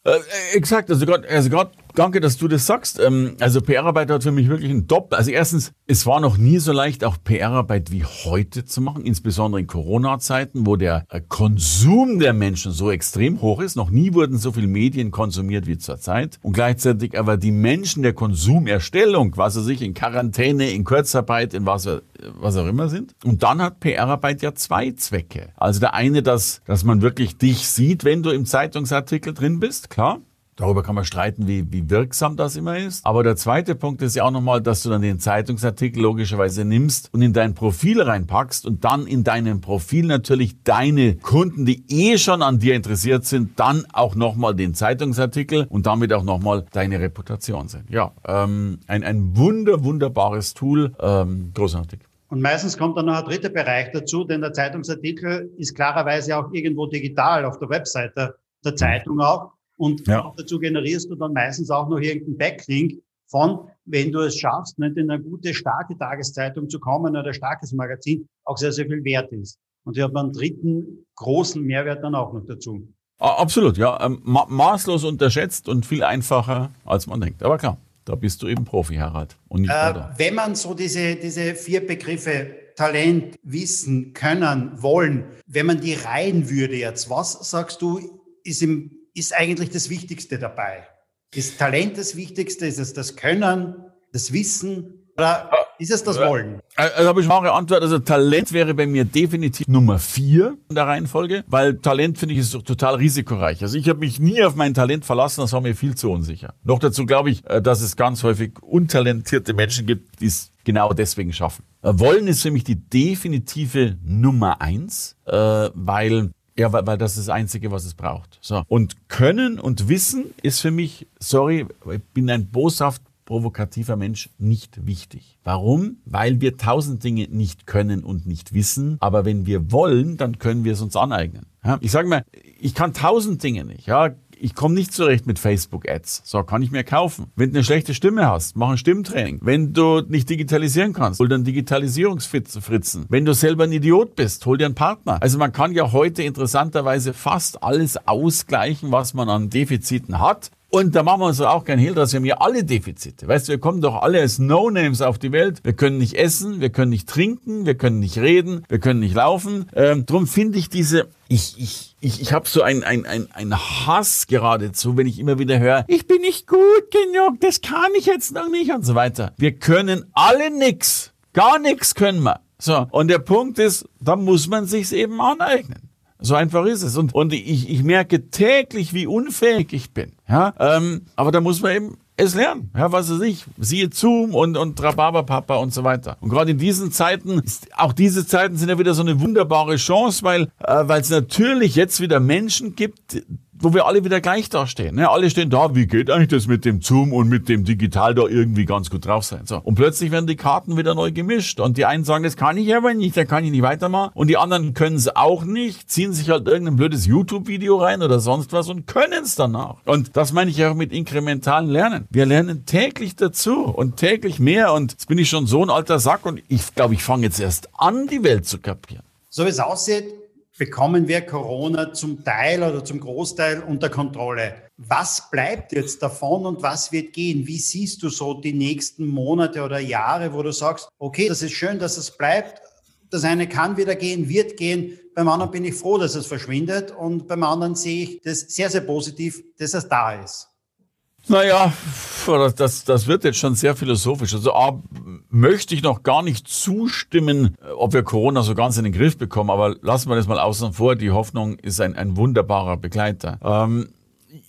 Äh, exakt, also gerade also danke, dass du das sagst. Ähm, also PR-Arbeit hat für mich wirklich ein Doppel. Also erstens, es war noch nie so leicht, auch PR-Arbeit wie heute zu machen, insbesondere in Corona-Zeiten, wo der äh, Konsum der Menschen so extrem hoch ist. Noch nie wurden so viele Medien konsumiert wie zurzeit. Und gleichzeitig aber die Menschen der Konsumerstellung, was sie sich in Quarantäne, in Kurzarbeit, in was, was auch immer sind. Und dann hat PR-Arbeit ja zwei Zwecke. Also der eine, dass, dass man wirklich dich sieht, wenn du im Zeitungsartikel drin bist, klar. Darüber kann man streiten, wie, wie wirksam das immer ist. Aber der zweite Punkt ist ja auch nochmal, dass du dann den Zeitungsartikel logischerweise nimmst und in dein Profil reinpackst und dann in deinem Profil natürlich deine Kunden, die eh schon an dir interessiert sind, dann auch nochmal den Zeitungsartikel und damit auch nochmal deine Reputation sind. Ja, ähm, ein, ein wunder, wunderbares Tool, ähm, großartig. Und meistens kommt dann noch ein dritter Bereich dazu, denn der Zeitungsartikel ist klarerweise auch irgendwo digital auf der Webseite der Zeitung auch. Und ja. dazu generierst du dann meistens auch noch irgendeinen Backlink von, wenn du es schaffst, nicht in eine gute, starke Tageszeitung zu kommen oder ein starkes Magazin, auch sehr, sehr viel wert ist. Und ich habe einen dritten großen Mehrwert dann auch noch dazu. Absolut, ja. Ähm, ma maßlos unterschätzt und viel einfacher, als man denkt. Aber klar, da bist du eben Profi, Harald. Und nicht äh, wenn man so diese, diese vier Begriffe Talent, Wissen, Können, Wollen, wenn man die reihen würde jetzt, was sagst du, ist im ist eigentlich das Wichtigste dabei? Ist Talent das Wichtigste? Ist es das Können, das Wissen? Oder ist es das Wollen? Also habe ich eine Antwort. Also Talent wäre bei mir definitiv Nummer vier in der Reihenfolge, weil Talent finde ich ist total risikoreich. Also ich habe mich nie auf mein Talent verlassen, das war mir viel zu unsicher. Noch dazu glaube ich, äh, dass es ganz häufig untalentierte Menschen gibt, die es genau deswegen schaffen. Äh, Wollen ist für mich die definitive Nummer eins, äh, weil ja, weil, weil das ist das Einzige, was es braucht. So. Und Können und Wissen ist für mich, sorry, ich bin ein boshaft provokativer Mensch, nicht wichtig. Warum? Weil wir tausend Dinge nicht können und nicht wissen, aber wenn wir wollen, dann können wir es uns aneignen. Ja, ich sage mal, ich kann tausend Dinge nicht. Ja, ich komme nicht zurecht mit Facebook-Ads. So, kann ich mir kaufen. Wenn du eine schlechte Stimme hast, mach ein Stimmtraining. Wenn du nicht digitalisieren kannst, hol dir einen Digitalisierungsfritzen. Wenn du selber ein Idiot bist, hol dir einen Partner. Also man kann ja heute interessanterweise fast alles ausgleichen, was man an Defiziten hat. Und da machen wir uns auch kein Hehl draus. Wir haben ja alle Defizite. Weißt du, wir kommen doch alle als No-Names auf die Welt. Wir können nicht essen, wir können nicht trinken, wir können nicht reden, wir können nicht laufen. Ähm, drum finde ich diese, ich, ich, ich, ich habe so ein, ein, ein, Hass geradezu, wenn ich immer wieder höre, ich bin nicht gut genug, das kann ich jetzt noch nicht und so weiter. Wir können alle nix. Gar nichts können wir. So. Und der Punkt ist, da muss man sich's eben aneignen. So einfach ist es. Und, und ich, ich merke täglich, wie unfähig ich bin. Ja, ähm, aber da muss man eben es lernen. Ja, was weiß ich, siehe Zoom und, und Rhabarberpapa und so weiter. Und gerade in diesen Zeiten, auch diese Zeiten sind ja wieder so eine wunderbare Chance, weil äh, weil es natürlich jetzt wieder Menschen gibt, wo wir alle wieder gleich dastehen. Ne? Alle stehen da, wie geht eigentlich das mit dem Zoom und mit dem Digital da irgendwie ganz gut drauf sein. So. Und plötzlich werden die Karten wieder neu gemischt. Und die einen sagen, das kann ich aber nicht, da kann ich nicht weitermachen. Und die anderen können es auch nicht, ziehen sich halt irgendein blödes YouTube-Video rein oder sonst was und können es danach. Und das meine ich auch mit inkrementalen Lernen. Wir lernen täglich dazu und täglich mehr. Und jetzt bin ich schon so ein alter Sack und ich glaube, ich fange jetzt erst an, die Welt zu kapieren. So wie es aussieht, bekommen wir Corona zum Teil oder zum Großteil unter Kontrolle. Was bleibt jetzt davon und was wird gehen? Wie siehst du so die nächsten Monate oder Jahre, wo du sagst, okay, das ist schön, dass es bleibt. Das eine kann wieder gehen, wird gehen. Beim anderen bin ich froh, dass es verschwindet. Und beim anderen sehe ich das sehr, sehr positiv, dass es da ist. Naja, das, das wird jetzt schon sehr philosophisch. Also A, möchte ich noch gar nicht zustimmen, ob wir Corona so ganz in den Griff bekommen, aber lassen wir das mal außen vor. Die Hoffnung ist ein, ein wunderbarer Begleiter. Ähm,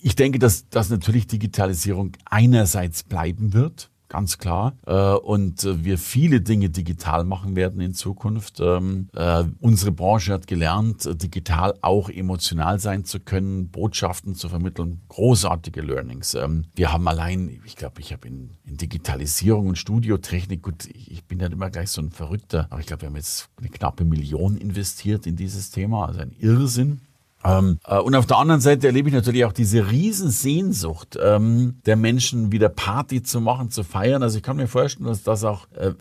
ich denke, dass, dass natürlich Digitalisierung einerseits bleiben wird ganz klar. Äh, und äh, wir viele Dinge digital machen werden in Zukunft. Ähm, äh, unsere Branche hat gelernt, digital auch emotional sein zu können, Botschaften zu vermitteln, großartige Learnings. Ähm, wir haben allein, ich glaube, ich habe in, in, Digitalisierung und Studiotechnik, gut, ich bin ja immer gleich so ein Verrückter, aber ich glaube, wir haben jetzt eine knappe Million investiert in dieses Thema, also ein Irrsinn. Ähm, äh, und auf der anderen Seite erlebe ich natürlich auch diese Riesensehnsucht ähm, der Menschen, wieder Party zu machen, zu feiern. Also ich kann mir vorstellen, dass das auch äh,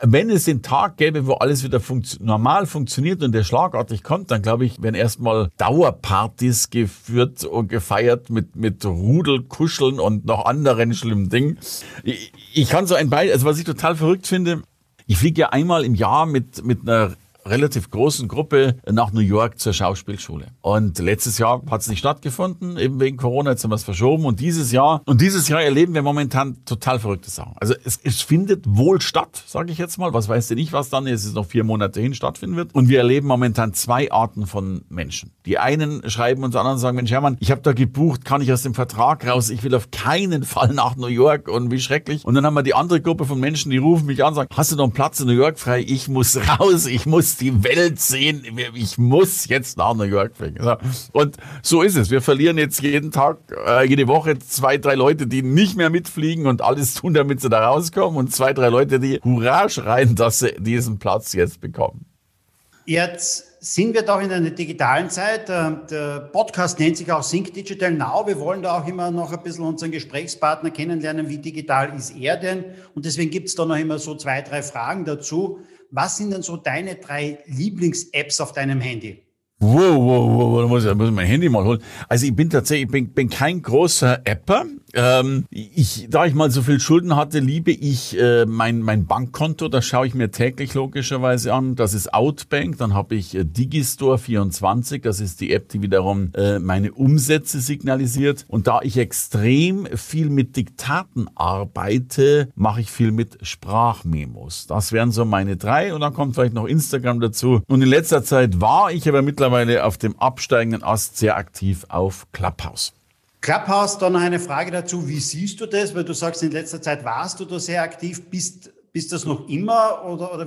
wenn es den Tag gäbe, wo alles wieder funktio normal funktioniert und der schlagartig kommt, dann glaube ich, werden erstmal Dauerpartys geführt und gefeiert mit, mit Rudelkuscheln und noch anderen schlimmen Dingen. Ich, ich kann so ein Beispiel, also was ich total verrückt finde, ich fliege ja einmal im Jahr mit, mit einer relativ großen Gruppe nach New York zur Schauspielschule. Und letztes Jahr hat es nicht stattgefunden, eben wegen Corona, jetzt haben wir es verschoben. Und dieses Jahr, und dieses Jahr erleben wir momentan total verrückte Sachen. Also es, es findet wohl statt, sage ich jetzt mal. Was weiß ich nicht, was dann ist, es noch vier Monate hin stattfinden wird. Und wir erleben momentan zwei Arten von Menschen. Die einen schreiben uns an und sagen, Mensch Hermann, ich habe da gebucht, kann ich aus dem Vertrag raus, ich will auf keinen Fall nach New York und wie schrecklich. Und dann haben wir die andere Gruppe von Menschen, die rufen mich an und sagen, hast du noch einen Platz in New York frei? Ich muss raus, ich muss die Welt sehen. Ich muss jetzt nach New York fliegen. Und so ist es. Wir verlieren jetzt jeden Tag, äh, jede Woche zwei, drei Leute, die nicht mehr mitfliegen und alles tun, damit sie da rauskommen und zwei, drei Leute, die Hurra schreien, dass sie diesen Platz jetzt bekommen. Jetzt sind wir doch in einer digitalen Zeit. Äh, der Podcast nennt sich auch Sync Digital Now. Wir wollen da auch immer noch ein bisschen unseren Gesprächspartner kennenlernen. Wie digital ist er denn? Und deswegen gibt es da noch immer so zwei, drei Fragen dazu. Was sind denn so deine drei Lieblings-Apps auf deinem Handy? Wow, wow, wow, da muss ich, mein Handy mal holen. Also ich bin tatsächlich, ich bin, bin kein großer Apper. Ähm, ich, da ich mal so viel Schulden hatte, liebe ich äh, mein, mein Bankkonto. Das schaue ich mir täglich logischerweise an. Das ist Outbank. Dann habe ich äh, Digistore24. Das ist die App, die wiederum äh, meine Umsätze signalisiert. Und da ich extrem viel mit Diktaten arbeite, mache ich viel mit Sprachmemos. Das wären so meine drei. Und dann kommt vielleicht noch Instagram dazu. Und in letzter Zeit war ich aber mittlerweile auf dem absteigenden Ast sehr aktiv auf Clubhouse. Clubhouse, dann noch eine Frage dazu. Wie siehst du das? Weil du sagst, in letzter Zeit warst du da sehr aktiv. Bist, bist das noch immer oder, oder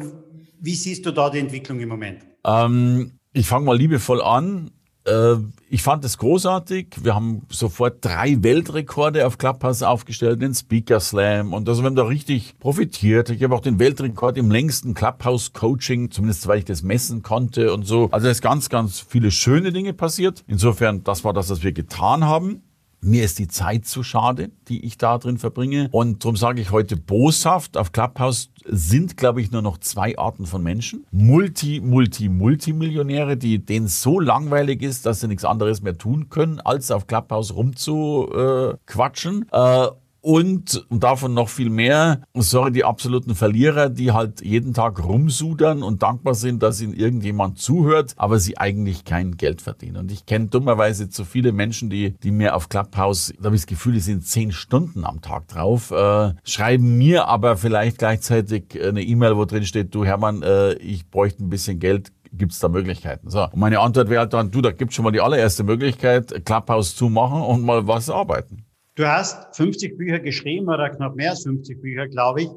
wie siehst du da die Entwicklung im Moment? Ähm, ich fange mal liebevoll an. Äh, ich fand es großartig. Wir haben sofort drei Weltrekorde auf Clubhouse aufgestellt, den Speaker Slam und also wir haben da richtig profitiert. Ich habe auch den Weltrekord im längsten Clubhouse Coaching, zumindest weil ich das messen konnte und so. Also es ist ganz, ganz viele schöne Dinge passiert. Insofern, das war das, was wir getan haben. Mir ist die Zeit zu schade, die ich da drin verbringe. Und darum sage ich heute boshaft, auf Clubhouse sind, glaube ich, nur noch zwei Arten von Menschen. Multi, Multi, Multimillionäre, die denen so langweilig ist, dass sie nichts anderes mehr tun können, als auf Clubhouse rumzuquatschen. Äh, und, und davon noch viel mehr, sorry, die absoluten Verlierer, die halt jeden Tag rumsudern und dankbar sind, dass ihnen irgendjemand zuhört, aber sie eigentlich kein Geld verdienen. Und ich kenne dummerweise zu viele Menschen, die, die mir auf Clubhouse, da habe ich das Gefühl, die sind zehn Stunden am Tag drauf, äh, schreiben mir aber vielleicht gleichzeitig eine E-Mail, wo drin steht, du Hermann, äh, ich bräuchte ein bisschen Geld, gibt es da Möglichkeiten? So. Und meine Antwort wäre halt dann, du, da gibt schon mal die allererste Möglichkeit, Clubhouse zu machen und mal was arbeiten. Du hast 50 Bücher geschrieben oder knapp mehr als 50 Bücher, glaube ich.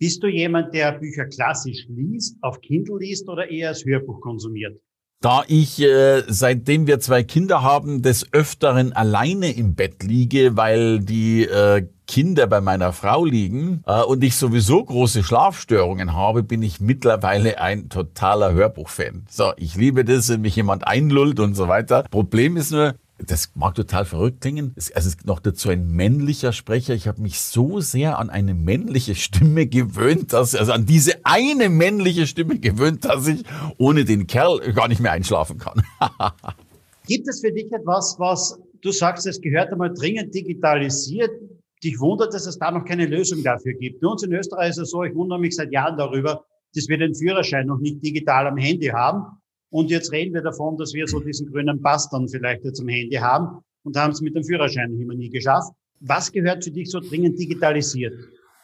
Bist du jemand, der Bücher klassisch liest, auf Kindle liest oder eher als Hörbuch konsumiert? Da ich, äh, seitdem wir zwei Kinder haben, des Öfteren alleine im Bett liege, weil die äh, Kinder bei meiner Frau liegen äh, und ich sowieso große Schlafstörungen habe, bin ich mittlerweile ein totaler Hörbuchfan. So, ich liebe das, wenn mich jemand einlullt und so weiter. Problem ist nur, das mag total verrückt klingen. Es, also es ist noch dazu ein männlicher Sprecher. Ich habe mich so sehr an eine männliche Stimme gewöhnt, dass also an diese eine männliche Stimme gewöhnt, dass ich ohne den Kerl gar nicht mehr einschlafen kann. Gibt es für dich etwas, was du sagst, es gehört einmal dringend digitalisiert? Dich wundert, dass es da noch keine Lösung dafür gibt. Bei uns in Österreich ist es so, ich wundere mich seit Jahren darüber, dass wir den Führerschein noch nicht digital am Handy haben. Und jetzt reden wir davon, dass wir so diesen grünen Pass dann vielleicht jetzt am Handy haben und haben es mit dem Führerschein immer nie geschafft. Was gehört für dich so dringend digitalisiert?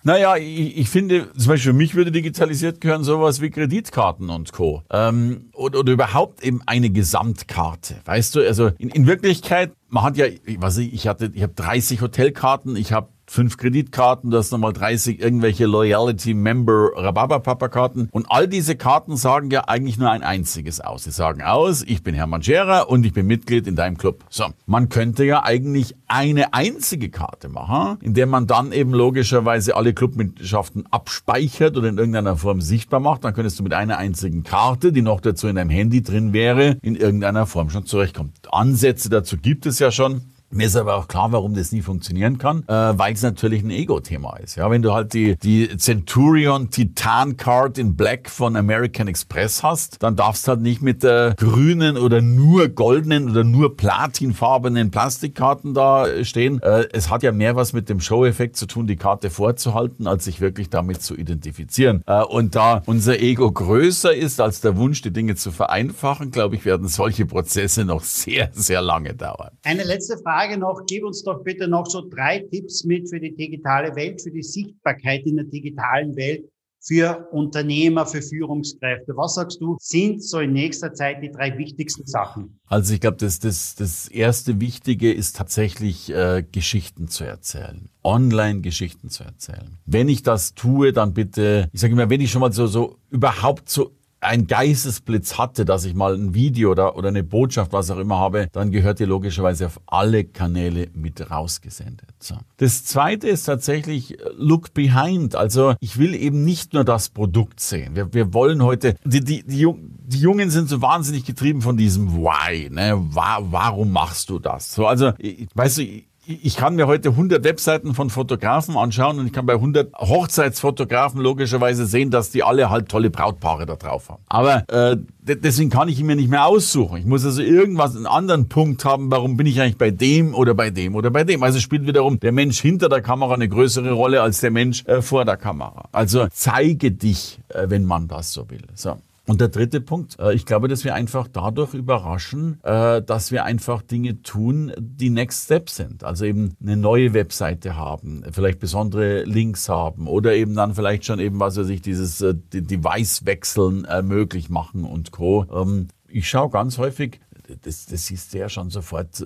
Naja, ich, ich finde, zum Beispiel für mich würde digitalisiert gehören sowas wie Kreditkarten und Co. Ähm, oder, oder überhaupt eben eine Gesamtkarte. Weißt du, also in, in Wirklichkeit, man hat ja, ich, ich hatte, ich habe 30 Hotelkarten, ich habe fünf Kreditkarten, du hast nochmal 30 irgendwelche Loyalty Member Rhabarber Karten. Und all diese Karten sagen ja eigentlich nur ein einziges aus. Sie sagen aus, ich bin Hermann Scherer und ich bin Mitglied in deinem Club. So. Man könnte ja eigentlich eine einzige Karte machen, in der man dann eben logischerweise alle Clubmitgliedschaften abspeichert oder in irgendeiner Form sichtbar macht. Dann könntest du mit einer einzigen Karte, die noch dazu in deinem Handy drin wäre, in irgendeiner Form schon zurechtkommen. Ansätze dazu gibt es ja schon. Mir ist aber auch klar, warum das nie funktionieren kann, äh, weil es natürlich ein Ego-Thema ist. Ja, wenn du halt die, die Centurion Titan Card in Black von American Express hast, dann darfst du halt nicht mit der grünen oder nur goldenen oder nur platinfarbenen Plastikkarten da stehen. Äh, es hat ja mehr was mit dem Show-Effekt zu tun, die Karte vorzuhalten, als sich wirklich damit zu identifizieren. Äh, und da unser Ego größer ist als der Wunsch, die Dinge zu vereinfachen, glaube ich, werden solche Prozesse noch sehr, sehr lange dauern. Eine letzte Frage Frage noch, gib uns doch bitte noch so drei Tipps mit für die digitale Welt, für die Sichtbarkeit in der digitalen Welt, für Unternehmer, für Führungskräfte. Was sagst du, sind so in nächster Zeit die drei wichtigsten Sachen? Also ich glaube, das, das, das erste Wichtige ist tatsächlich äh, Geschichten zu erzählen. Online-Geschichten zu erzählen. Wenn ich das tue, dann bitte, ich sage immer, wenn ich schon mal so, so überhaupt so ein Geistesblitz hatte, dass ich mal ein Video oder, oder eine Botschaft, was auch immer habe, dann gehört die logischerweise auf alle Kanäle mit rausgesendet. So. Das zweite ist tatsächlich äh, Look Behind. Also ich will eben nicht nur das Produkt sehen. Wir, wir wollen heute, die, die, die, die Jungen sind so wahnsinnig getrieben von diesem Why. Ne? Warum machst du das? So, also, weißt du, ich kann mir heute 100 Webseiten von Fotografen anschauen und ich kann bei 100 Hochzeitsfotografen logischerweise sehen, dass die alle halt tolle Brautpaare da drauf haben. Aber äh, deswegen kann ich ihn mir nicht mehr aussuchen. Ich muss also irgendwas, einen anderen Punkt haben, warum bin ich eigentlich bei dem oder bei dem oder bei dem. Also spielt wiederum der Mensch hinter der Kamera eine größere Rolle als der Mensch äh, vor der Kamera. Also zeige dich, äh, wenn man das so will. So. Und der dritte Punkt, äh, ich glaube, dass wir einfach dadurch überraschen, äh, dass wir einfach Dinge tun, die Next Step sind. Also eben eine neue Webseite haben, vielleicht besondere Links haben oder eben dann vielleicht schon eben, was weiß ich, dieses äh, Device-Wechseln möglich machen und Co. Ähm, ich schaue ganz häufig, das, das siehst du ja schon sofort,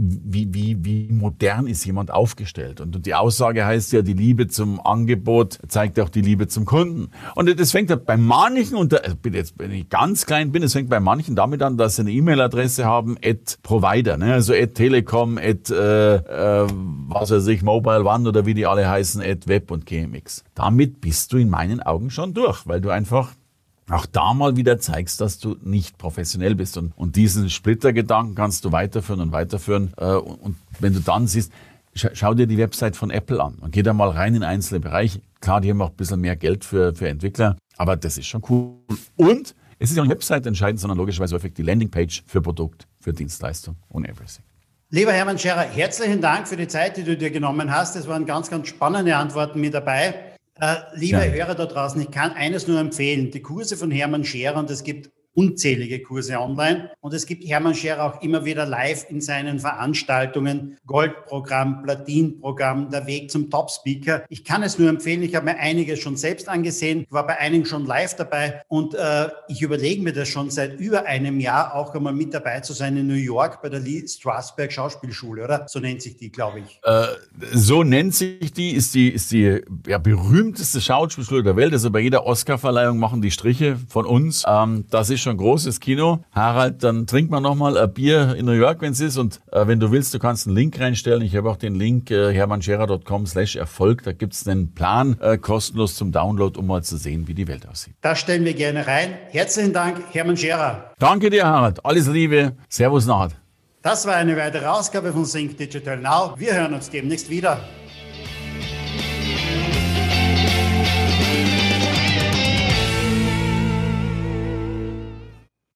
wie, wie, wie modern ist jemand aufgestellt. Und die Aussage heißt ja, die Liebe zum Angebot zeigt auch die Liebe zum Kunden. Und das fängt bei manchen, und also jetzt, wenn ich ganz klein bin, es fängt bei manchen damit an, dass sie eine E-Mail-Adresse haben, at Provider, ne? also at Telekom, at äh, äh, was weiß ich, Mobile One oder wie die alle heißen, at Web und GMX. Damit bist du in meinen Augen schon durch, weil du einfach auch da mal wieder zeigst, dass du nicht professionell bist. Und, und diesen Splittergedanken kannst du weiterführen und weiterführen. Äh, und, und wenn du dann siehst, schau, schau dir die Website von Apple an und geh da mal rein in einzelne Bereiche. Klar, die haben auch ein bisschen mehr Geld für, für Entwickler, aber das ist schon cool. Und es ist ja nicht Website entscheidend, sondern logischerweise häufig die Landingpage für Produkt, für Dienstleistung und everything. Lieber Hermann Scherer, herzlichen Dank für die Zeit, die du dir genommen hast. Es waren ganz, ganz spannende Antworten mit dabei. Äh, liebe ja. Hörer da draußen, ich kann eines nur empfehlen. Die Kurse von Hermann Scherer, und es gibt unzählige Kurse online. Und es gibt Hermann Scherer auch immer wieder live in seinen Veranstaltungen, Goldprogramm, Platinprogramm, der Weg zum Top-Speaker. Ich kann es nur empfehlen, ich habe mir einige schon selbst angesehen, war bei einigen schon live dabei und äh, ich überlege mir das schon seit über einem Jahr auch einmal mit dabei zu sein in New York bei der Lee Strasberg Schauspielschule, oder? So nennt sich die, glaube ich. Äh, so nennt sich die, ist die, ist die ja, berühmteste Schauspielschule der Welt. Also bei jeder Oscarverleihung machen die Striche von uns. Ähm, das ist schon schon ein großes Kino. Harald, dann trink mal nochmal ein Bier in New York, wenn es ist. Und äh, wenn du willst, du kannst einen Link reinstellen. Ich habe auch den Link äh, hermannscherer.com slash Erfolg. Da gibt es einen Plan äh, kostenlos zum Download, um mal zu sehen, wie die Welt aussieht. Das stellen wir gerne rein. Herzlichen Dank, Hermann Scherer. Danke dir, Harald. Alles Liebe. Servus, Naht. Das war eine weitere Ausgabe von Sync Digital Now. Wir hören uns demnächst wieder.